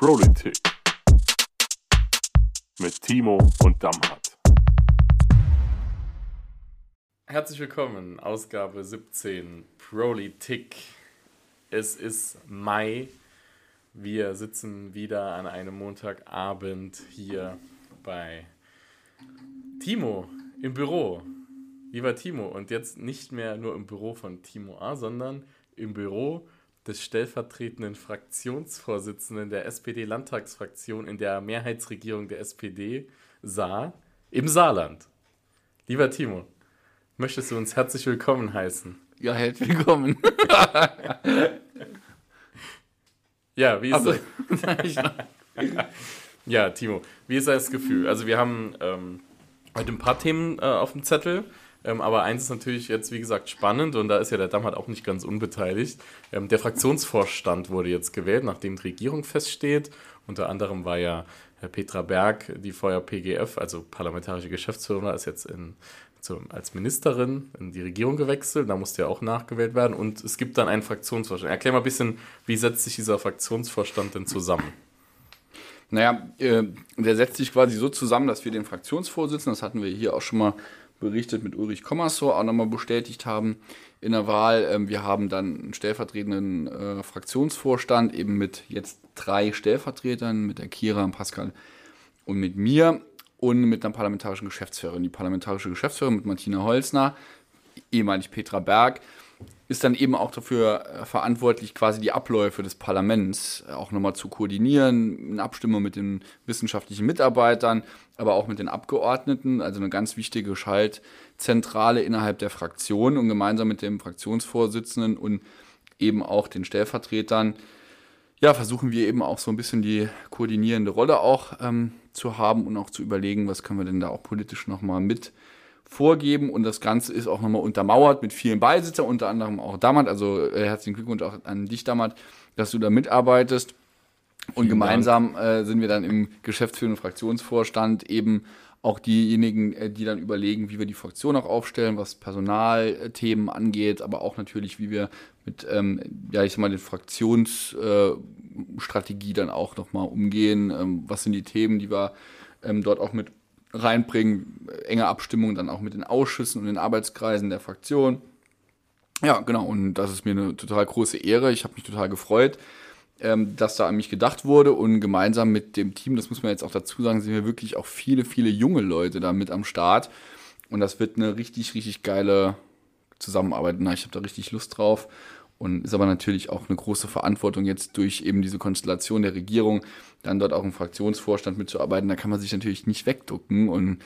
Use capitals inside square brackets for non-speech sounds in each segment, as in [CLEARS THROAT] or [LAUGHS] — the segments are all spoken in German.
Politik mit Timo und Damhardt. Herzlich willkommen, Ausgabe 17 Politik. Es ist Mai. Wir sitzen wieder an einem Montagabend hier bei Timo im Büro. Lieber Timo, und jetzt nicht mehr nur im Büro von Timo A, sondern im Büro des stellvertretenden Fraktionsvorsitzenden der SPD-Landtagsfraktion in der Mehrheitsregierung der SPD sah, im Saarland. Lieber Timo, möchtest du uns herzlich willkommen heißen? Ja, herzlich willkommen. ja, wie ist Also, das? [LAUGHS] ja, Timo, wie ist das Gefühl? Also wir haben ähm, heute ein paar Themen äh, auf dem Zettel. Ähm, aber eins ist natürlich jetzt, wie gesagt, spannend und da ist ja der Dammert auch nicht ganz unbeteiligt. Ähm, der Fraktionsvorstand wurde jetzt gewählt, nachdem die Regierung feststeht. Unter anderem war ja Herr Petra Berg, die vorher PGF, also parlamentarische Geschäftsführerin, ist jetzt in, zu, als Ministerin in die Regierung gewechselt. Da musste ja auch nachgewählt werden. Und es gibt dann einen Fraktionsvorstand. Erklär mal ein bisschen, wie setzt sich dieser Fraktionsvorstand denn zusammen? naja, äh, der setzt sich quasi so zusammen, dass wir den Fraktionsvorsitzenden, das hatten wir hier auch schon mal berichtet mit Ulrich Kommersor, auch nochmal bestätigt haben in der Wahl. Ähm, wir haben dann einen stellvertretenden äh, Fraktionsvorstand, eben mit jetzt drei Stellvertretern, mit der Kira, Pascal und mit mir und mit einer parlamentarischen Geschäftsführerin. Die parlamentarische Geschäftsführerin mit Martina Holzner, ehemalig Petra Berg, ist dann eben auch dafür äh, verantwortlich, quasi die Abläufe des Parlaments äh, auch nochmal zu koordinieren, in Abstimmung mit den wissenschaftlichen Mitarbeitern, aber auch mit den Abgeordneten, also eine ganz wichtige Schaltzentrale innerhalb der Fraktion. Und gemeinsam mit dem Fraktionsvorsitzenden und eben auch den Stellvertretern, ja, versuchen wir eben auch so ein bisschen die koordinierende Rolle auch ähm, zu haben und auch zu überlegen, was können wir denn da auch politisch nochmal mit vorgeben und das Ganze ist auch nochmal untermauert mit vielen Beisitzern, unter anderem auch Dammert, also äh, herzlichen Glückwunsch auch an dich, Dammert, dass du da mitarbeitest. Und Vielen gemeinsam äh, sind wir dann im geschäftsführenden Fraktionsvorstand eben auch diejenigen, äh, die dann überlegen, wie wir die Fraktion auch aufstellen, was Personalthemen angeht, aber auch natürlich, wie wir mit, ähm, ja, ich sag mal, den Fraktionsstrategie dann auch nochmal umgehen, ähm, was sind die Themen, die wir ähm, dort auch mit reinbringen, enge Abstimmung dann auch mit den Ausschüssen und den Arbeitskreisen der Fraktion. Ja, genau, und das ist mir eine total große Ehre. Ich habe mich total gefreut, ähm, dass da an mich gedacht wurde und gemeinsam mit dem Team, das muss man jetzt auch dazu sagen, sind wir wirklich auch viele, viele junge Leute da mit am Start. Und das wird eine richtig, richtig geile Zusammenarbeit. Na, ich habe da richtig Lust drauf. Und ist aber natürlich auch eine große Verantwortung jetzt durch eben diese Konstellation der Regierung, dann dort auch im Fraktionsvorstand mitzuarbeiten. Da kann man sich natürlich nicht wegducken. Und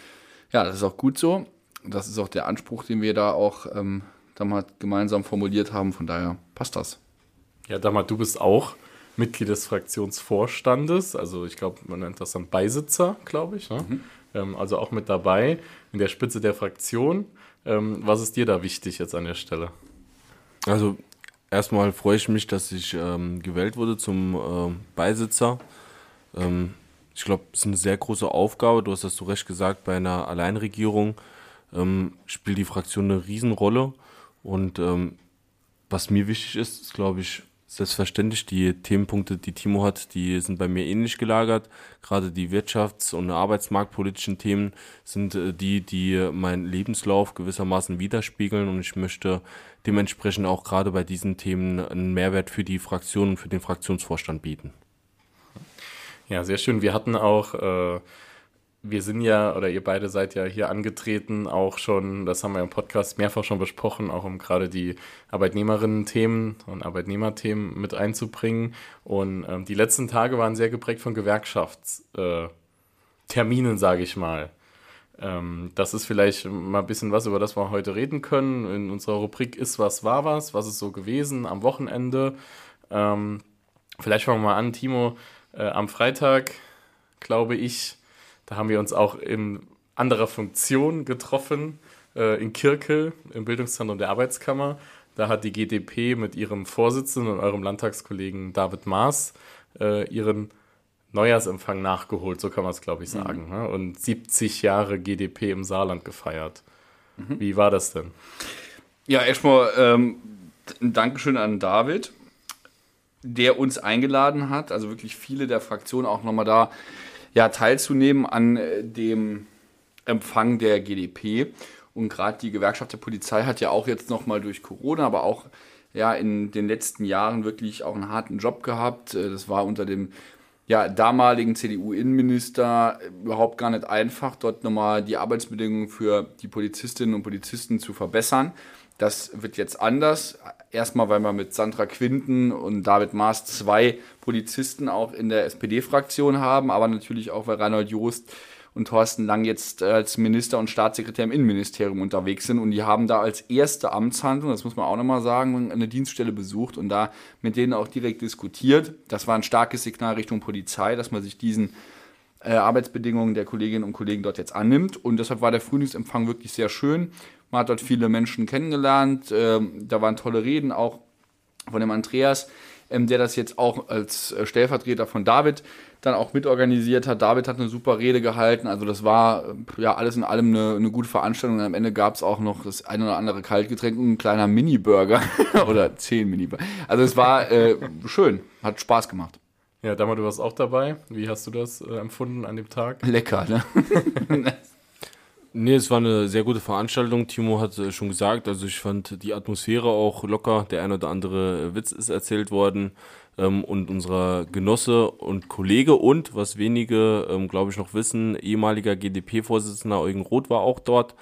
ja, das ist auch gut so. Das ist auch der Anspruch, den wir da auch ähm, damals gemeinsam formuliert haben. Von daher passt das. Ja, Dammert, du bist auch Mitglied des Fraktionsvorstandes. Also ich glaube, man nennt das dann Beisitzer, glaube ich. Ne? Ähm, also auch mit dabei in der Spitze der Fraktion. Ähm, was ist dir da wichtig jetzt an der Stelle? Also erstmal freue ich mich, dass ich ähm, gewählt wurde zum ähm, Beisitzer. Ähm, ich glaube, es ist eine sehr große Aufgabe. Du hast das zu Recht gesagt, bei einer Alleinregierung ähm, spielt die Fraktion eine Riesenrolle. Und ähm, was mir wichtig ist, ist, glaube ich, selbstverständlich, die Themenpunkte, die Timo hat, die sind bei mir ähnlich gelagert. Gerade die wirtschafts- und arbeitsmarktpolitischen Themen sind äh, die, die meinen Lebenslauf gewissermaßen widerspiegeln und ich möchte dementsprechend auch gerade bei diesen Themen einen Mehrwert für die Fraktion und für den Fraktionsvorstand bieten. Ja, sehr schön. Wir hatten auch, äh, wir sind ja, oder ihr beide seid ja hier angetreten, auch schon, das haben wir im Podcast mehrfach schon besprochen, auch um gerade die Arbeitnehmerinnen-Themen und Arbeitnehmerthemen mit einzubringen. Und ähm, die letzten Tage waren sehr geprägt von Gewerkschaftsterminen, äh, sage ich mal. Ähm, das ist vielleicht mal ein bisschen was, über das wir heute reden können. In unserer Rubrik Ist was, war was, was ist so gewesen am Wochenende. Ähm, vielleicht fangen wir mal an, Timo, äh, am Freitag, glaube ich, da haben wir uns auch in anderer Funktion getroffen, äh, in Kirkel, im Bildungszentrum der Arbeitskammer. Da hat die GDP mit ihrem Vorsitzenden und eurem Landtagskollegen David Maas äh, ihren Neujahrsempfang nachgeholt, so kann man es, glaube ich, sagen. Ne? Und 70 Jahre GDP im Saarland gefeiert. Wie war das denn? Ja, erstmal ähm, ein Dankeschön an David. der uns eingeladen hat, also wirklich viele der Fraktionen auch nochmal da ja, teilzunehmen an äh, dem Empfang der GDP. Und gerade die Gewerkschaft der Polizei hat ja auch jetzt nochmal durch Corona, aber auch ja, in den letzten Jahren wirklich auch einen harten Job gehabt. Äh, das war unter dem ja, damaligen CDU-Innenminister überhaupt gar nicht einfach, dort nochmal die Arbeitsbedingungen für die Polizistinnen und Polizisten zu verbessern. Das wird jetzt anders. Erstmal, weil wir mit Sandra Quinten und David Maas zwei Polizisten auch in der SPD-Fraktion haben, aber natürlich auch, weil Reinhold Joost und Thorsten Lang jetzt als Minister und Staatssekretär im Innenministerium unterwegs sind und die haben da als erste Amtshandlung, das muss man auch nochmal sagen, eine Dienststelle besucht und da mit denen auch direkt diskutiert. Das war ein starkes Signal Richtung Polizei, dass man sich diesen äh, Arbeitsbedingungen der Kolleginnen und Kollegen dort jetzt annimmt und deshalb war der Frühlingsempfang wirklich sehr schön. Man hat dort viele Menschen kennengelernt, ähm, da waren tolle Reden auch von dem Andreas, ähm, der das jetzt auch als äh, Stellvertreter von David dann auch mitorganisiert hat. David hat eine super Rede gehalten. Also das war ja alles in allem eine, eine gute Veranstaltung. Und am Ende gab es auch noch das ein oder andere Kaltgetränk und ein kleiner Mini-Burger [LAUGHS] oder zehn Mini-Burger. Also es war äh, schön, hat Spaß gemacht. Ja, Dammer, du warst auch dabei. Wie hast du das äh, empfunden an dem Tag? Lecker, ne? [LAUGHS] Nee, es war eine sehr gute Veranstaltung. Timo hat äh, schon gesagt, also ich fand die Atmosphäre auch locker. Der ein oder andere Witz ist erzählt worden. Ähm, und unser Genosse und Kollege und, was wenige, ähm, glaube ich, noch wissen, ehemaliger GDP-Vorsitzender Eugen Roth war auch dort.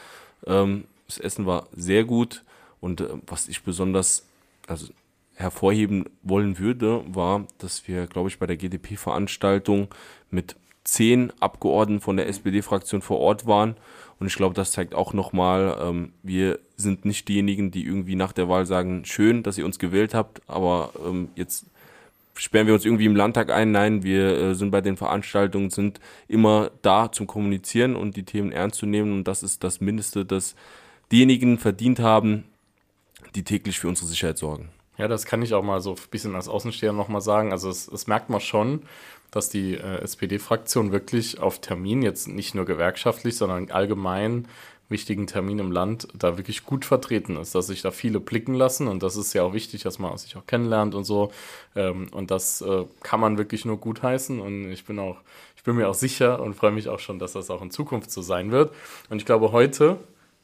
Ähm, das Essen war sehr gut. Und äh, was ich besonders also hervorheben wollen würde, war, dass wir, glaube ich, bei der GDP-Veranstaltung mit zehn Abgeordneten von der SPD-Fraktion vor Ort waren und ich glaube, das zeigt auch nochmal, ähm, wir sind nicht diejenigen, die irgendwie nach der Wahl sagen, schön, dass ihr uns gewählt habt, aber ähm, jetzt sperren wir uns irgendwie im Landtag ein. Nein, wir äh, sind bei den Veranstaltungen, sind immer da zum Kommunizieren und die Themen ernst zu nehmen. Und das ist das Mindeste, das diejenigen verdient haben, die täglich für unsere Sicherheit sorgen. Ja, das kann ich auch mal so ein bisschen als Außensteher nochmal sagen. Also es, es merkt man schon, dass die äh, SPD-Fraktion wirklich auf Termin, jetzt nicht nur gewerkschaftlich, sondern allgemein wichtigen Termin im Land da wirklich gut vertreten ist, dass sich da viele blicken lassen. Und das ist ja auch wichtig, dass man sich auch kennenlernt und so. Ähm, und das äh, kann man wirklich nur gut heißen und ich bin auch, ich bin mir auch sicher und freue mich auch schon, dass das auch in Zukunft so sein wird. Und ich glaube heute,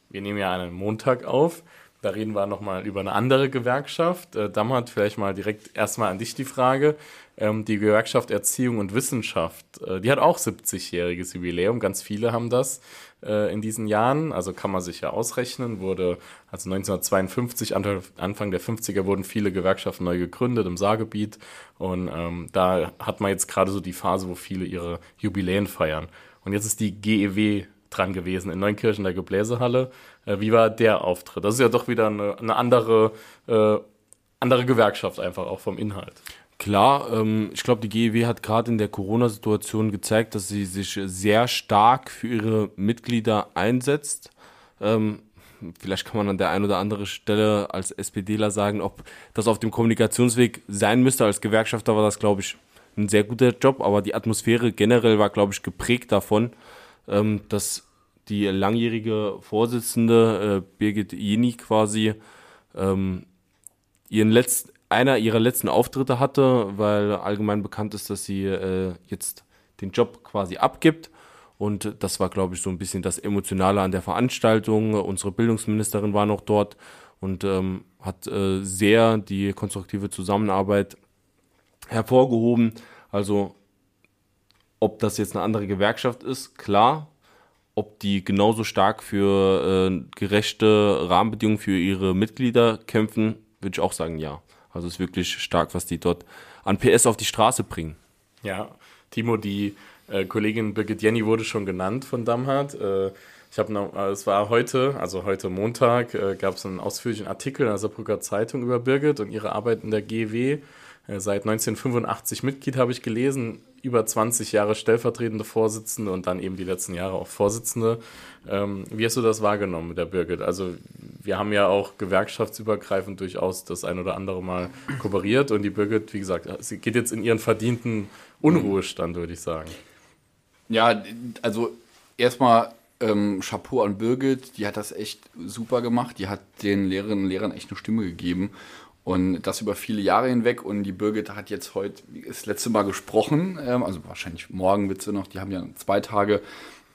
wir nehmen ja einen Montag auf, da reden wir nochmal über eine andere Gewerkschaft. Äh, Dammert, vielleicht mal direkt erstmal an dich die Frage. Ähm, die Gewerkschaft Erziehung und Wissenschaft, äh, die hat auch 70-jähriges Jubiläum. Ganz viele haben das äh, in diesen Jahren. Also kann man sich ja ausrechnen. Wurde, also 1952, Anfang der 50er wurden viele Gewerkschaften neu gegründet im Saargebiet. Und ähm, da hat man jetzt gerade so die Phase, wo viele ihre Jubiläen feiern. Und jetzt ist die GEW dran gewesen in Neunkirchen, der Gebläsehalle. Äh, wie war der Auftritt? Das ist ja doch wieder eine, eine andere, äh, andere Gewerkschaft einfach auch vom Inhalt. Klar, ähm, ich glaube, die GEW hat gerade in der Corona-Situation gezeigt, dass sie sich sehr stark für ihre Mitglieder einsetzt. Ähm, vielleicht kann man an der einen oder anderen Stelle als SPDler sagen, ob das auf dem Kommunikationsweg sein müsste. Als Gewerkschafter war das, glaube ich, ein sehr guter Job, aber die Atmosphäre generell war, glaube ich, geprägt davon, ähm, dass die langjährige Vorsitzende äh, Birgit Jeni quasi ähm, ihren letzten, einer ihrer letzten Auftritte hatte, weil allgemein bekannt ist, dass sie äh, jetzt den Job quasi abgibt. Und das war, glaube ich, so ein bisschen das Emotionale an der Veranstaltung. Unsere Bildungsministerin war noch dort und ähm, hat äh, sehr die konstruktive Zusammenarbeit hervorgehoben. Also ob das jetzt eine andere Gewerkschaft ist, klar. Ob die genauso stark für äh, gerechte Rahmenbedingungen für ihre Mitglieder kämpfen, würde ich auch sagen, ja. Also es ist wirklich stark, was die dort an PS auf die Straße bringen. Ja, Timo, die äh, Kollegin Birgit Jenny wurde schon genannt von Damhardt. Äh, ich habe noch, äh, es war heute, also heute Montag, äh, gab es einen ausführlichen Artikel in der Saarbrücker Zeitung über Birgit und ihre Arbeit in der GW. Äh, seit 1985 Mitglied habe ich gelesen, über 20 Jahre stellvertretende Vorsitzende und dann eben die letzten Jahre auch Vorsitzende. Ähm, wie hast du das wahrgenommen mit der Birgit? Also wir haben ja auch gewerkschaftsübergreifend durchaus das ein oder andere Mal kooperiert und die Birgit, wie gesagt, sie geht jetzt in ihren verdienten Unruhestand, würde ich sagen. Ja, also erstmal ähm, Chapeau an Birgit, die hat das echt super gemacht, die hat den Lehrerinnen und Lehrern echt eine Stimme gegeben Und das über viele Jahre hinweg. Und die Birgit hat jetzt heute das letzte Mal gesprochen. Ähm, also wahrscheinlich morgen wird sie noch, die haben ja zwei Tage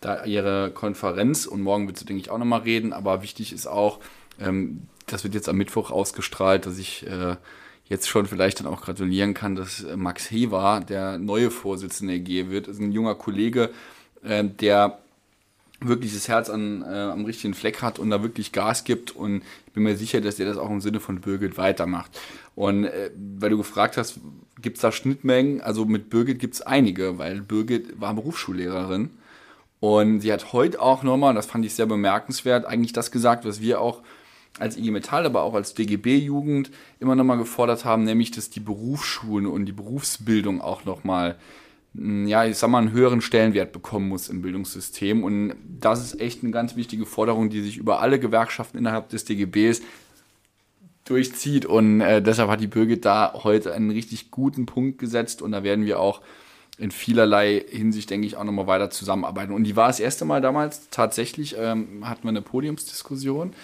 da ihre Konferenz und morgen wird sie, denke ich, auch nochmal reden. Aber wichtig ist auch, ähm, das wird jetzt am Mittwoch ausgestrahlt, dass ich äh, jetzt schon vielleicht dann auch gratulieren kann, dass äh, Max Hewa der neue Vorsitzende der G wird. Das ist ein junger Kollege, äh, der wirklich das Herz an, äh, am richtigen Fleck hat und da wirklich Gas gibt und ich bin mir sicher, dass er das auch im Sinne von Birgit weitermacht. Und äh, weil du gefragt hast, gibt es da Schnittmengen? Also mit Birgit gibt es einige, weil Birgit war Berufsschullehrerin und sie hat heute auch nochmal, das fand ich sehr bemerkenswert, eigentlich das gesagt, was wir auch als IG Metall, aber auch als DGB-Jugend immer nochmal gefordert haben, nämlich, dass die Berufsschulen und die Berufsbildung auch nochmal, hm, ja, ich sag mal, einen höheren Stellenwert bekommen muss im Bildungssystem. Und das ist echt eine ganz wichtige Forderung, die sich über alle Gewerkschaften innerhalb des DGBs durchzieht. Und äh, deshalb hat die Birgit da heute einen richtig guten Punkt gesetzt. Und da werden wir auch in vielerlei Hinsicht, denke ich, auch nochmal weiter zusammenarbeiten. Und die war das erste Mal damals tatsächlich, ähm, hatten wir eine Podiumsdiskussion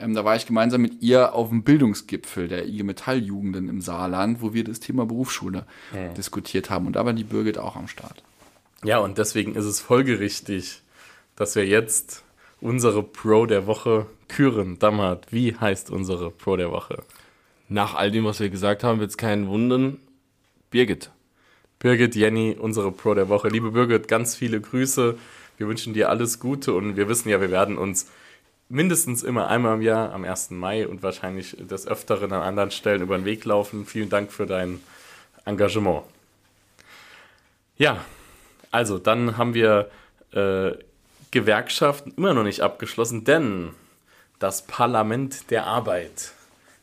ähm, da war ich gemeinsam mit ihr auf dem Bildungsgipfel der IG Metalljugenden im Saarland, wo wir das Thema Berufsschule ja. diskutiert haben. Und da war die Birgit auch am Start. Ja, und deswegen ist es folgerichtig, dass wir jetzt unsere Pro der Woche küren. Dammert, wie heißt unsere Pro der Woche? Nach all dem, was wir gesagt haben, wird es keinen wundern. Birgit. Birgit, Jenny, unsere Pro der Woche. Liebe Birgit, ganz viele Grüße. Wir wünschen dir alles Gute und wir wissen ja, wir werden uns mindestens immer einmal im Jahr am 1. Mai und wahrscheinlich des Öfteren an anderen Stellen über den Weg laufen. Vielen Dank für dein Engagement. Ja, also dann haben wir äh, Gewerkschaften immer noch nicht abgeschlossen, denn das Parlament der Arbeit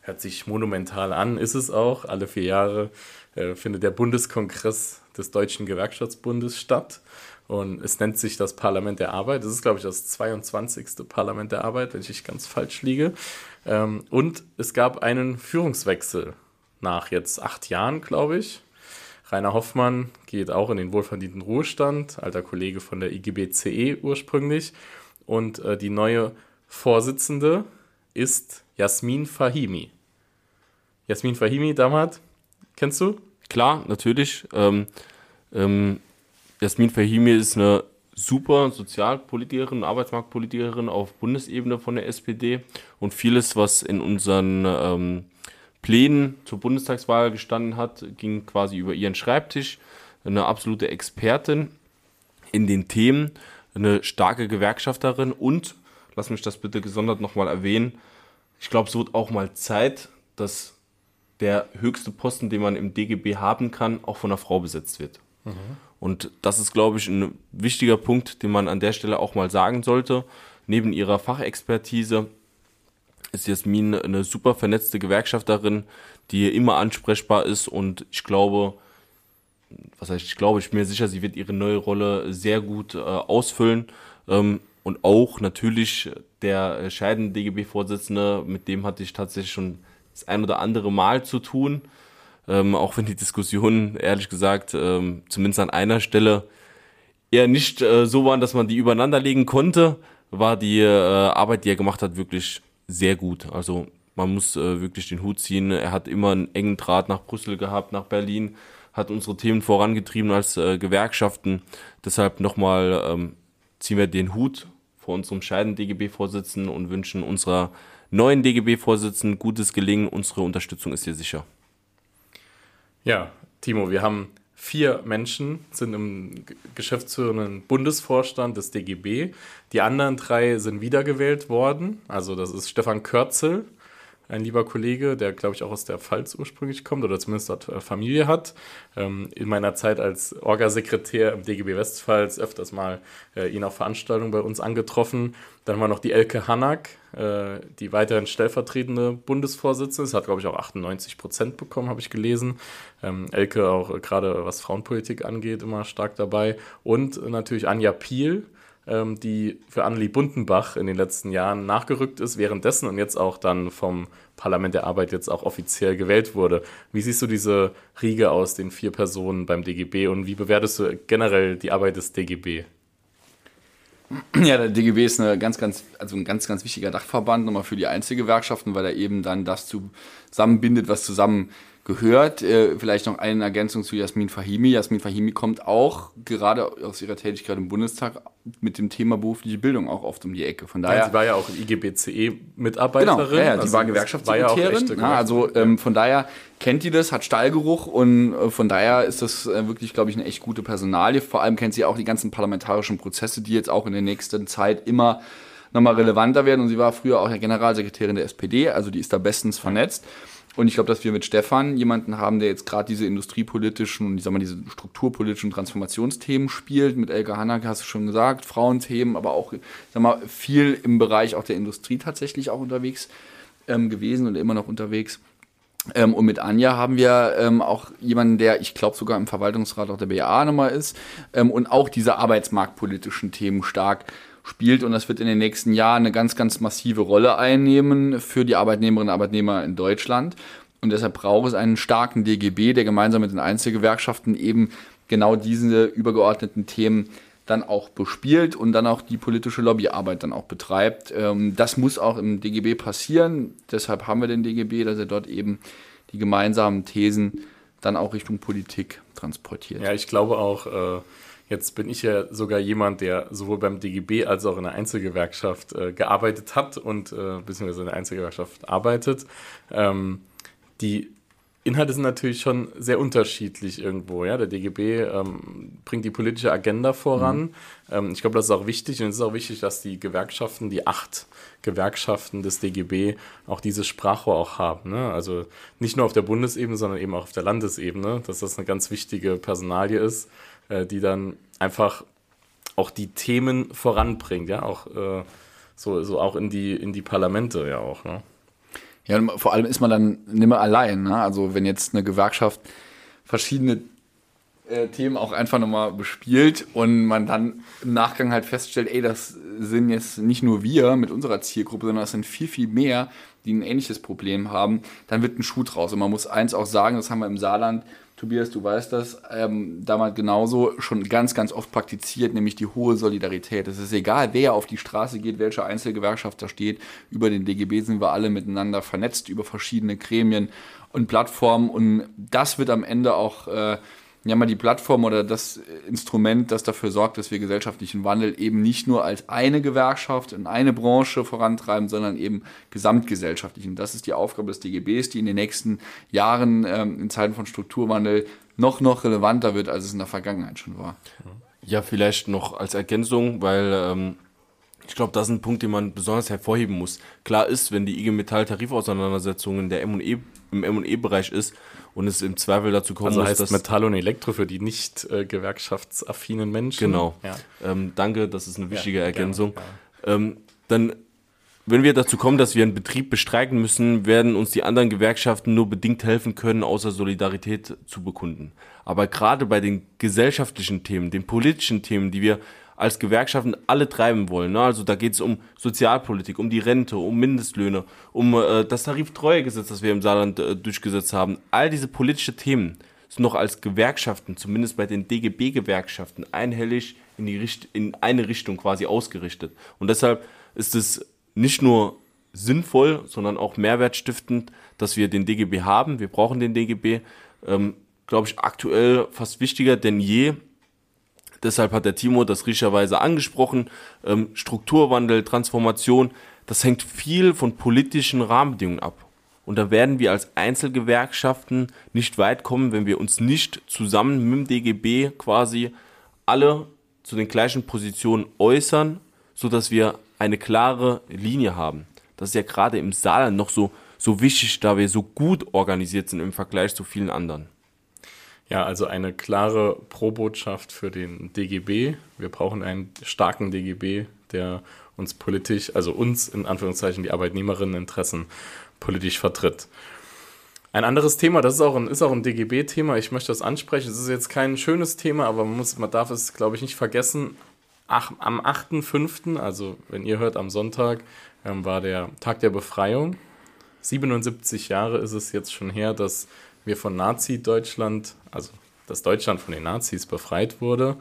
hört sich monumental an, ist es auch. Alle vier Jahre äh, findet der Bundeskongress des Deutschen Gewerkschaftsbundes statt. Und es nennt sich das Parlament der Arbeit. Das ist, glaube ich, das 22. Parlament der Arbeit, wenn ich nicht ganz falsch liege. Ähm, und es gab einen Führungswechsel nach jetzt acht Jahren, glaube ich. Rainer Hoffmann geht auch in den wohlverdienten Ruhestand, alter Kollege von der IGBCE ursprünglich. Und äh, die neue Vorsitzende ist Jasmin Fahimi. Jasmin Fahimi, Damat, kennst du? Klar, natürlich. Ähm, ähm, Jasmin Fahimi ist eine super Sozialpolitikerin, Arbeitsmarktpolitikerin auf Bundesebene von der SPD und vieles, was in unseren ähm, Plänen zur Bundestagswahl gestanden hat, ging quasi über ihren Schreibtisch. Eine absolute Expertin in den Themen, eine starke Gewerkschafterin und, lass mich das bitte gesondert nochmal erwähnen, ich glaube, es wird auch mal Zeit, dass der höchste Posten, den man im DGB haben kann, auch von einer Frau besetzt wird. Mhm. Und das ist, glaube ich, ein wichtiger Punkt, den man an der Stelle auch mal sagen sollte. Neben ihrer Fachexpertise ist Jasmin eine super vernetzte Gewerkschafterin, die immer ansprechbar ist und ich glaube, was heißt ich glaube, ich bin mir sicher, sie wird ihre neue Rolle sehr gut äh, ausfüllen. Ähm, und auch natürlich der scheidende DGB-Vorsitzende, mit dem hatte ich tatsächlich schon das ein oder andere Mal zu tun. Ähm, auch wenn die Diskussionen, ehrlich gesagt, ähm, zumindest an einer Stelle eher nicht äh, so waren, dass man die übereinander legen konnte, war die äh, Arbeit, die er gemacht hat, wirklich sehr gut. Also man muss äh, wirklich den Hut ziehen. Er hat immer einen engen Draht nach Brüssel gehabt, nach Berlin, hat unsere Themen vorangetrieben als äh, Gewerkschaften. Deshalb nochmal ähm, ziehen wir den Hut vor unserem scheidenden DGB-Vorsitzenden und wünschen unserer neuen DGB-Vorsitzenden gutes Gelingen. Unsere Unterstützung ist hier sicher. Ja, Timo, wir haben vier Menschen, sind im geschäftsführenden Bundesvorstand des DGB. Die anderen drei sind wiedergewählt worden. Also das ist Stefan Körzel, ein lieber Kollege, der, glaube ich, auch aus der Pfalz ursprünglich kommt oder zumindest dort äh, Familie hat. Ähm, in meiner Zeit als Orgasekretär im DGB Westpfalz öfters mal äh, ihn auf Veranstaltungen bei uns angetroffen. Dann wir noch die Elke Hanak, äh, die weiterhin stellvertretende Bundesvorsitzende ist, hat, glaube ich, auch 98 Prozent bekommen, habe ich gelesen. Ähm, Elke auch äh, gerade was Frauenpolitik angeht, immer stark dabei. Und natürlich Anja Piel, ähm, die für Anneli Buntenbach in den letzten Jahren nachgerückt ist, währenddessen und jetzt auch dann vom Parlament der Arbeit jetzt auch offiziell gewählt wurde. Wie siehst du diese Riege aus den vier Personen beim DGB und wie bewertest du generell die Arbeit des DGB? Ja, der DGB ist eine ganz, ganz, also ein ganz, ganz wichtiger Dachverband nochmal für die Einzelgewerkschaften, weil er eben dann das zusammenbindet, was zusammen gehört. Äh, vielleicht noch eine Ergänzung zu Jasmin Fahimi. Jasmin Fahimi kommt auch gerade aus ihrer Tätigkeit im Bundestag mit dem Thema berufliche Bildung auch oft um die Ecke. Von daher, ja, sie war ja auch IGBCE-Mitarbeiterin. Genau, ja, ja, also die war Gewerkschaftssekretärin. Ja, ja also ähm, von daher kennt die das, hat Stallgeruch und äh, von daher ist das äh, wirklich, glaube ich, eine echt gute Personalie. Vor allem kennt sie auch die ganzen parlamentarischen Prozesse, die jetzt auch in der nächsten Zeit immer nochmal relevanter werden. Und sie war früher auch ja Generalsekretärin der SPD, also die ist da bestens vernetzt. Und ich glaube, dass wir mit Stefan jemanden haben, der jetzt gerade diese industriepolitischen und ich sag mal, diese strukturpolitischen Transformationsthemen spielt. Mit Elke Hanake hast du schon gesagt, Frauenthemen, aber auch, sag mal, viel im Bereich auch der Industrie tatsächlich auch unterwegs ähm, gewesen und immer noch unterwegs. Ähm, und mit Anja haben wir ähm, auch jemanden, der, ich glaube, sogar im Verwaltungsrat auch der BA nochmal ist ähm, und auch diese arbeitsmarktpolitischen Themen stark spielt und das wird in den nächsten Jahren eine ganz, ganz massive Rolle einnehmen für die Arbeitnehmerinnen und Arbeitnehmer in Deutschland. Und deshalb braucht es einen starken DGB, der gemeinsam mit den Einzelgewerkschaften eben genau diese übergeordneten Themen dann auch bespielt und dann auch die politische Lobbyarbeit dann auch betreibt. Ähm, das muss auch im DGB passieren. Deshalb haben wir den DGB, dass er dort eben die gemeinsamen Thesen dann auch Richtung Politik transportiert. Ja, ich glaube auch, äh, Jetzt bin ich ja sogar jemand, der sowohl beim DGB als auch in der Einzelgewerkschaft äh, gearbeitet hat und äh, beziehungsweise in der Einzelgewerkschaft arbeitet. Ähm, die Inhalte sind natürlich schon sehr unterschiedlich irgendwo. Ja? Der DGB ähm, bringt die politische Agenda voran. Mhm. Ähm, ich glaube, das ist auch wichtig und es ist auch wichtig, dass die Gewerkschaften, die acht Gewerkschaften des DGB auch dieses Sprachrohr auch haben. Ne? Also nicht nur auf der Bundesebene, sondern eben auch auf der Landesebene, dass das eine ganz wichtige Personalie ist äh, die dann einfach auch die Themen voranbringt, ja, auch äh, so, so auch in die, in die Parlamente ja auch, ne? Ja, und vor allem ist man dann nicht mehr allein, ne? Also wenn jetzt eine Gewerkschaft verschiedene äh, Themen auch einfach nochmal bespielt und man dann im Nachgang halt feststellt, ey, das sind jetzt nicht nur wir mit unserer Zielgruppe, sondern das sind viel, viel mehr, die ein ähnliches Problem haben, dann wird ein Schuh draus. Und man muss eins auch sagen, das haben wir im Saarland Tobias, du weißt das, ähm, damals genauso schon ganz, ganz oft praktiziert, nämlich die hohe Solidarität. Es ist egal, wer auf die Straße geht, welcher Einzelgewerkschaft da steht. Über den DGB sind wir alle miteinander vernetzt, über verschiedene Gremien und Plattformen. Und das wird am Ende auch äh, ja mal die Plattform oder das Instrument, das dafür sorgt, dass wir gesellschaftlichen Wandel eben nicht nur als eine Gewerkschaft in eine Branche vorantreiben, sondern eben gesamtgesellschaftlich. Und das ist die Aufgabe des DGBs, die in den nächsten Jahren ähm, in Zeiten von Strukturwandel noch, noch relevanter wird, als es in der Vergangenheit schon war. Ja, vielleicht noch als Ergänzung, weil ähm, ich glaube, das ist ein Punkt, den man besonders hervorheben muss. Klar ist, wenn die IG Metall Tarifauseinandersetzung in der M&E im M&E-Bereich ist und es im Zweifel dazu kommt, also heißt dass Metall und Elektro für die nicht äh, gewerkschaftsaffinen Menschen. Genau. Ja. Ähm, danke, das ist eine wichtige ja, Ergänzung. Ähm, dann, wenn wir dazu kommen, dass wir einen Betrieb bestreiken müssen, werden uns die anderen Gewerkschaften nur bedingt helfen können, außer Solidarität zu bekunden. Aber gerade bei den gesellschaftlichen Themen, den politischen Themen, die wir als Gewerkschaften alle treiben wollen. Ne? Also da geht es um Sozialpolitik, um die Rente, um Mindestlöhne, um äh, das Tariftreuegesetz, das wir im Saarland äh, durchgesetzt haben. All diese politische Themen sind noch als Gewerkschaften, zumindest bei den DGB-Gewerkschaften, einhellig in, die Richt in eine Richtung quasi ausgerichtet. Und deshalb ist es nicht nur sinnvoll, sondern auch mehrwertstiftend, dass wir den DGB haben. Wir brauchen den DGB, ähm, glaube ich, aktuell fast wichtiger denn je, Deshalb hat der Timo das richtigerweise angesprochen. Ähm, Strukturwandel, Transformation, das hängt viel von politischen Rahmenbedingungen ab. Und da werden wir als Einzelgewerkschaften nicht weit kommen, wenn wir uns nicht zusammen mit dem DGB quasi alle zu den gleichen Positionen äußern, so dass wir eine klare Linie haben. Das ist ja gerade im Saarland noch so, so wichtig, da wir so gut organisiert sind im Vergleich zu vielen anderen. Ja, also eine klare Pro-Botschaft für den DGB. Wir brauchen einen starken DGB, der uns politisch, also uns in Anführungszeichen die Arbeitnehmerinneninteressen politisch vertritt. Ein anderes Thema, das ist auch ein, ein DGB-Thema, ich möchte das ansprechen. Es ist jetzt kein schönes Thema, aber man, muss, man darf es, glaube ich, nicht vergessen. Ach, am 8.5., also wenn ihr hört, am Sonntag, ähm, war der Tag der Befreiung. 77 Jahre ist es jetzt schon her, dass wir von Nazi-Deutschland, also dass Deutschland von den Nazis befreit wurde.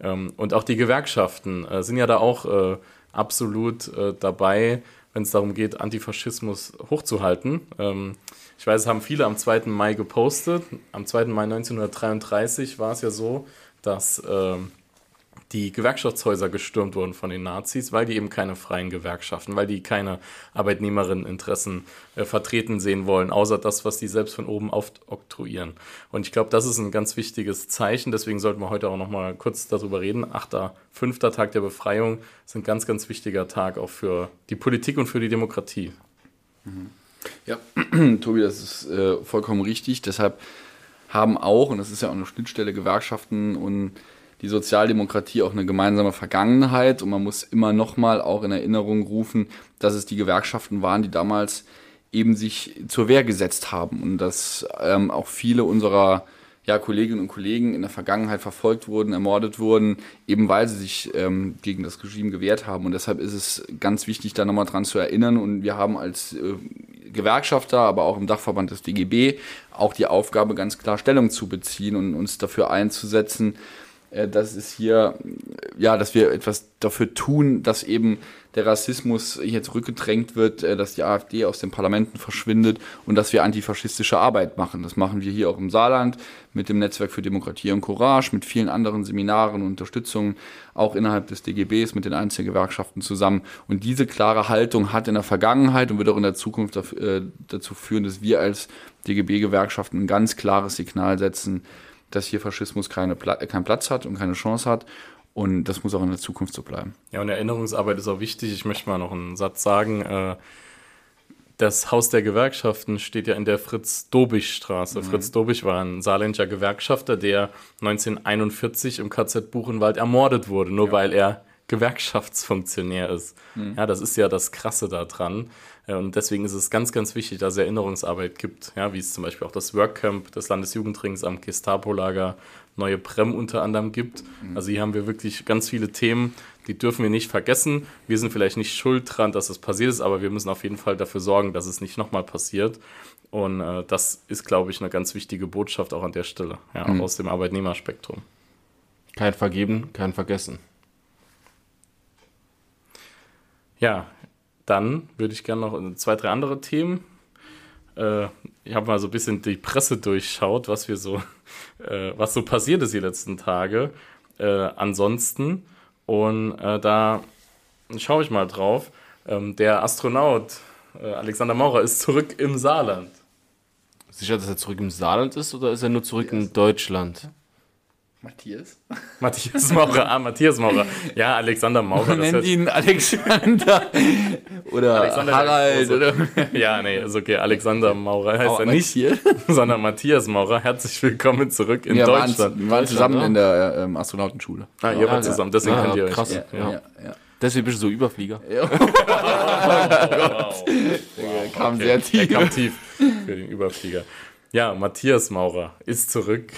Ähm, und auch die Gewerkschaften äh, sind ja da auch äh, absolut äh, dabei, wenn es darum geht, Antifaschismus hochzuhalten. Ähm, ich weiß, es haben viele am 2. Mai gepostet. Am 2. Mai 1933 war es ja so, dass ähm, die Gewerkschaftshäuser gestürmt wurden von den Nazis, weil die eben keine freien Gewerkschaften, weil die keine Arbeitnehmerinneninteressen äh, vertreten sehen wollen, außer das, was die selbst von oben oktroyieren. Und ich glaube, das ist ein ganz wichtiges Zeichen. Deswegen sollten wir heute auch noch mal kurz darüber reden. Achter, fünfter Tag der Befreiung ist ein ganz, ganz wichtiger Tag auch für die Politik und für die Demokratie. Ja, [CLEARS THROAT] Tobi, das ist äh, vollkommen richtig. Deshalb haben auch, und das ist ja auch eine Schnittstelle, Gewerkschaften und die Sozialdemokratie auch eine gemeinsame Vergangenheit und man muss immer nochmal auch in Erinnerung rufen, dass es die Gewerkschaften waren, die damals eben sich zur Wehr gesetzt haben und dass ähm, auch viele unserer ja, Kolleginnen und Kollegen in der Vergangenheit verfolgt wurden, ermordet wurden, eben weil sie sich ähm, gegen das Regime gewehrt haben. Und deshalb ist es ganz wichtig, da nochmal dran zu erinnern. Und wir haben als äh, Gewerkschafter, aber auch im Dachverband des DGB auch die Aufgabe, ganz klar Stellung zu beziehen und uns dafür einzusetzen, dass es hier, ja, dass wir etwas dafür tun, dass eben der Rassismus hier zurückgedrängt wird, äh, dass die AfD aus den Parlamenten verschwindet und dass wir antifaschistische Arbeit machen. Das machen wir hier auch im Saarland mit dem Netzwerk für Demokratie und Courage, mit vielen anderen Seminaren und Unterstützungen, auch innerhalb des DGBs mit den einzelnen Gewerkschaften zusammen. Und diese klare Haltung hat in der Vergangenheit und wird auch in der Zukunft äh, dazu führen, dass wir als DGB-Gewerkschaften ein ganz klares Signal setzen, dass hier Faschismus keine, keinen Platz hat und keine Chance hat. Und das muss auch in der Zukunft so bleiben. Ja, und Erinnerungsarbeit ist auch wichtig. Ich möchte mal noch einen Satz sagen. Äh, das Haus der Gewerkschaften steht ja in der Fritz-Dobich-Straße. Mhm. Fritz Dobich war ein saarländischer Gewerkschafter, der 1941 im KZ Buchenwald ermordet wurde, nur ja. weil er Gewerkschaftsfunktionär ist. Mhm. Ja, das ist ja das Krasse daran. Äh, und deswegen ist es ganz, ganz wichtig, dass es Erinnerungsarbeit gibt, ja, wie es zum Beispiel auch das Workcamp des Landesjugendrings am Gestapo-Lager Neue Prem unter anderem gibt. Mhm. Also hier haben wir wirklich ganz viele Themen, die dürfen wir nicht vergessen. Wir sind vielleicht nicht schuld dran, dass es passiert ist, aber wir müssen auf jeden Fall dafür sorgen, dass es nicht nochmal passiert. Und äh, das ist, glaube ich, eine ganz wichtige Botschaft auch an der Stelle, ja, mhm. aus dem Arbeitnehmerspektrum. Kein Vergeben, kein Vergessen. Ja, dann würde ich gerne noch zwei, drei andere Themen. Äh, ich habe mal so ein bisschen die Presse durchschaut, was wir so, [LAUGHS] äh, was so passiert ist die letzten Tage. Äh, ansonsten. Und äh, da schaue ich mal drauf. Ähm, der Astronaut äh, Alexander Maurer ist zurück im Saarland. Sicher, dass er zurück im Saarland ist oder ist er nur zurück in Deutschland? Matthias? Matthias Maurer, ah, Matthias Maurer. Ja, Alexander Maurer. Man nennt ihn Alexander oder Alexander Harald. Oder? Ja, nee, ist okay. Alexander Maurer heißt er nicht, sondern Matthias Maurer. Herzlich willkommen zurück in ja, Deutschland. Wir waren zusammen in der ähm, Astronautenschule. Ah, ihr wart zusammen, deswegen ah, könnt ihr euch. Krass. Ja, ja. ja. Deswegen bist du so Überflieger. Ja. [LAUGHS] oh, Gott. Wow, kam okay. sehr tief. Er kam tief für den Überflieger. Ja, Matthias Maurer ist zurück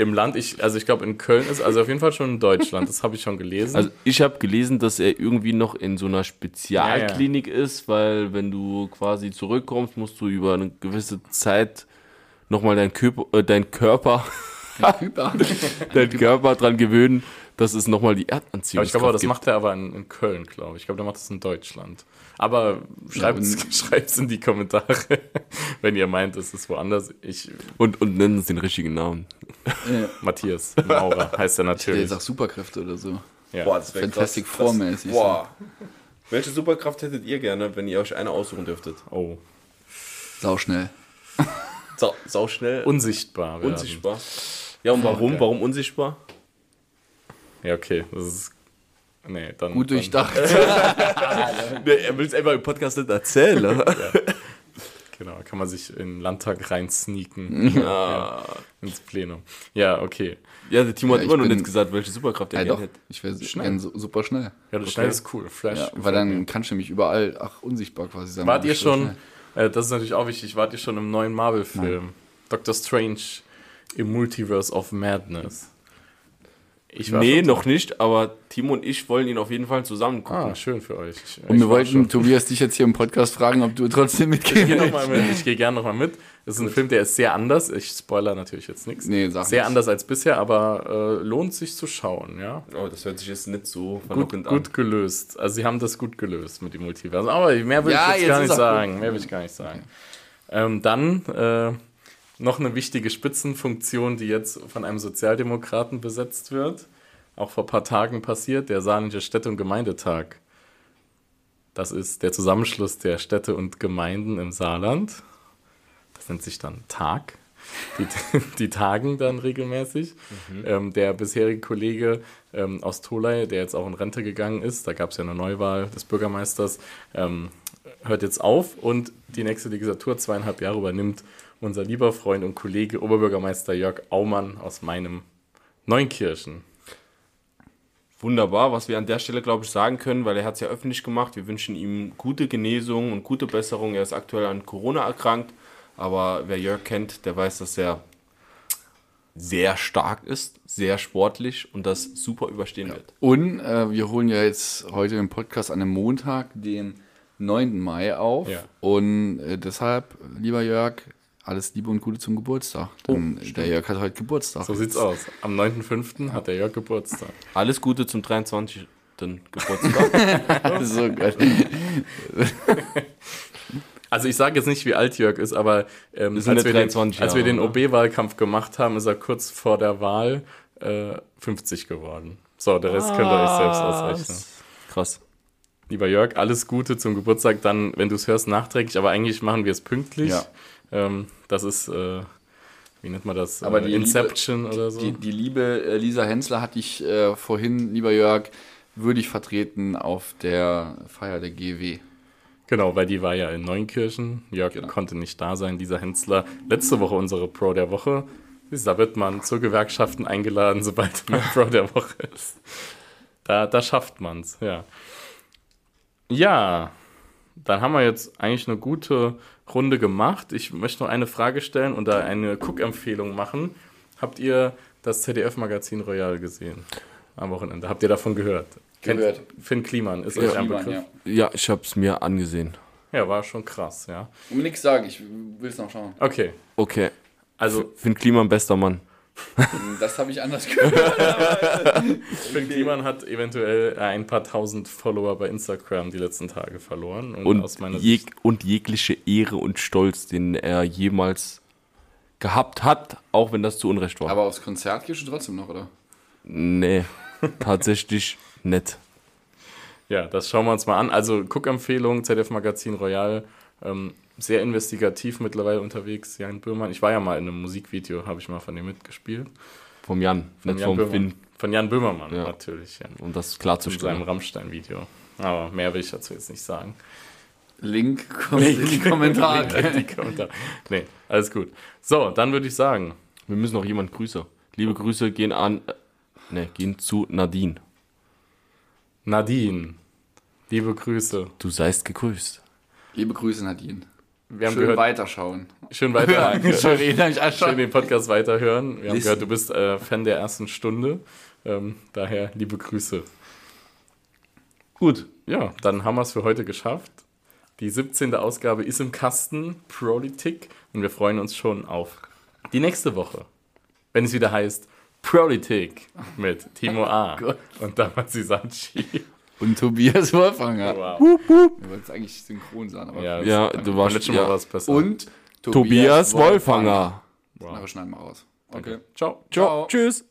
im Land, ich, also ich glaube in Köln ist, also auf jeden Fall schon in Deutschland, das habe ich schon gelesen. Also ich habe gelesen, dass er irgendwie noch in so einer Spezialklinik ja, ja. ist, weil wenn du quasi zurückkommst, musst du über eine gewisse Zeit nochmal dein, Körper, äh, dein Körper, dein Körper [LAUGHS] dran gewöhnen, dass es nochmal die Erdanziehung Aber ich glaube, das gibt. macht er aber in, in Köln, glaube ich. Ich glaube, der macht das in Deutschland. Aber schreibt es [LAUGHS] in die Kommentare, [LAUGHS] wenn ihr meint, es ist woanders. Ich, und, und nennen Sie den richtigen Namen. Ja. [LAUGHS] Matthias Maurer heißt er natürlich. Der sagt Superkräfte oder so. Ja. Boah, das wäre Fantastic Four-mäßig. Boah. Welche Superkraft hättet ihr gerne, wenn ihr euch eine aussuchen dürftet? Oh. Sauschnell. Sau, sauschnell. Unsichtbar. Werden. Unsichtbar. Ja, und warum? Warum unsichtbar? Ja, okay. Das ist Nee, dann. Gut durchdacht. [LAUGHS] [LAUGHS] er will es einfach im Podcast nicht erzählen. ja. Genau, kann man sich in den Landtag rein sneaken. Ja. ja. ins Plenum. Ja, okay. Ja, der Timo hat immer noch nicht gesagt, welche Superkraft er ja, gerne hätte. Ich wäre schnell. super schnell. Ja, das okay. schnell ist cool. Flash. Ja, weil dann kannst du nämlich überall, ach, unsichtbar quasi sein. Wart ihr schon, äh, das ist natürlich auch wichtig, wart ihr schon im neuen Marvel-Film? Doctor Strange im Multiverse of Madness. Ich war Nee, schon noch nicht, aber Timo und ich wollen ihn auf jeden Fall zusammen gucken. Ah, schön für euch. Ich, Und ich wir wollten schon- Tobias dich jetzt hier im Podcast fragen, ob du trotzdem Ich gehe mitgehst. noch mal mit. Ich gehe gerne nochmal mit. Das ist ein Film, der ist sehr anders. Ich spoiler natürlich jetzt nichts. Nee, sag Sehr nichts. anders als bisher, aber äh, lohnt sich zu schauen, ja. Oh, das hört sich jetzt nicht so Gut, verlockend gut gelöst. Also sie haben das gut gelöst mit dem Multiversum. Aber mehr will Ja, ich jetzt, jetzt gar nicht sagen. Mehr will ich gar nicht sagen. Ähm, dann äh, noch eine wichtige Spitzenfunktion, die jetzt von einem Sozialdemokraten besetzt wird. Auch vor ein paar Tagen passiert, der Saarländische Städte- und Gemeindetag. Das ist der Zusammenschluss der Städte und Gemeinden im Saarland. Das nennt sich dann Tag. Die, [LAUGHS] die tagen dann regelmäßig. Ähm, der bisherige Kollege ähm, aus Tolai, der jetzt auch in Rente gegangen ist, da gab es ja eine Neuwahl des Bürgermeisters, ähm, hört jetzt auf und die nächste Legislatur, zweieinhalb Jahre, übernimmt unser lieber Freund und Kollege Oberbürgermeister Jörg Aumann aus meinem Neunkirchen. Wunderbar, was wir an der Stelle, glaube ich, sagen können, weil er hat es ja öffentlich gemacht. Wir wünschen ihm gute Genesung und gute Besserung. Er ist aktuell an Corona erkrankt, aber wer Jörg kennt, der weiß, dass er sehr stark ist, sehr sportlich und das super überstehen wird. Und äh, wir holen ja jetzt heute den Podcast an einem Montag, den 9. Mai auf. Ja. Und äh, deshalb, lieber Jörg, alles Liebe und Gute zum Geburtstag. Denn der Jörg hat heute Geburtstag. So sieht's aus. Am 9.5. hat der Jörg Geburtstag. [LAUGHS] Alles Gute zum 23. Geburtstag. [LAUGHS] [LAUGHS] so geil. Also ich sage jetzt nicht, wie alt Jörg ist, aber ähm, als, wir den, 23 als wir den Jahre, OB-Wahlkampf gemacht haben, ist er kurz vor der Wahl äh, 50 geworden. So, der Rest könnt ihr euch selbst ausrechnen. Krass. Lieber Jörg, alles Gute zum Geburtstag. Dann, wenn du es hörst, nachträglich, aber eigentlich machen wir es pünktlich. Ja. Ähm, das ist, äh, wie nennt man das? Aber äh, die Inception oder so. Die, die liebe äh, Lisa Hensler hatte ich äh, vorhin, lieber Jörg, würdig vertreten auf der Feier der GW. Genau, weil die war ja in Neunkirchen. Jörg Genau. konnte nicht da sein, dieser Hensler. Letzte Woche unsere Pro der Woche. Da wird man zur Gewerkschaften eingeladen, [LAUGHS] sobald man [LAUGHS] Pro der Woche ist. Da, da schafft man's, ja. Ja, dann haben wir jetzt eigentlich eine gute Runde gemacht. Ich möchte noch eine Frage stellen und da eine Cook-Empfehlung machen. Habt ihr das ZDF-Magazin Royal gesehen? Am Wochenende. Habt ihr davon gehört? Gehört. Kennt, Finn Kliman ist euch ein Begriff. ja. Ja, ich habe es mir angesehen. Ja, war schon krass, ja. Mir nichts sagen, ich will es noch schauen. Okay, Okay. also Finn Kliman, bester Mann. [LAUGHS] Das habe ich anders gehört. Finn Kliman hat eventuell ein paar tausend Follower bei Instagram die letzten Tage verloren. Und, Und, aus meiner jeg und jegliche Ehre und Stolz, den er jemals gehabt hat, auch wenn das zu Unrecht war. Aber aufs Konzert gehst du trotzdem noch, oder? nee, [LAUGHS] tatsächlich nett. ja, das schauen wir uns mal an. Also Cook-Empfehlung, ZDF Magazin Royal, ähm, sehr investigativ mittlerweile unterwegs. Jan Böhmermann, ich war ja mal in einem Musikvideo, habe ich mal von ihm mitgespielt. Vom Jan, Von Jan vom Böhmermann. Finn, Von Jan Böhmermann, Ja. natürlich. Ja. um das Zu seinem klarzustellen. Rammstein-Video. Aber mehr will ich dazu jetzt nicht sagen. Link kommt in die Kommentare. [LAUGHS] Die Kommentare. Nee, alles gut. So, dann würde ich sagen, Wir müssen noch jemand grüßen. Liebe Grüße gehen an, äh, ne, gehen zu Nadine. Nadine, liebe Grüße. Du seist gegrüßt. Liebe Grüße, Nadine. Wir haben Schön gehört, weiterschauen. schön weiter, [LAUGHS] Schön, ich schön den Podcast weiterhören. Wir haben Listen. gehört, du bist äh, Fan der ersten Stunde. Ähm, daher liebe Grüße. Gut, ja, dann haben wir es für heute geschafft. Die 17. Ausgabe ist im Kasten, Politik, und wir freuen uns schon auf die nächste Woche, wenn es wieder heißt Politik mit Timo A. [LAUGHS] Gott. und Damazi Sanchi. Und Tobias [LAUGHS] Wolfanger. Wow. Wir wollten es eigentlich synchron sagen, aber. Ja, Ja, du warst- letztes ja. Mal was besser. Und Tobias Wolfanger. Na, wir schneiden mal raus. Okay. Ciao. Ciao. Tschüss.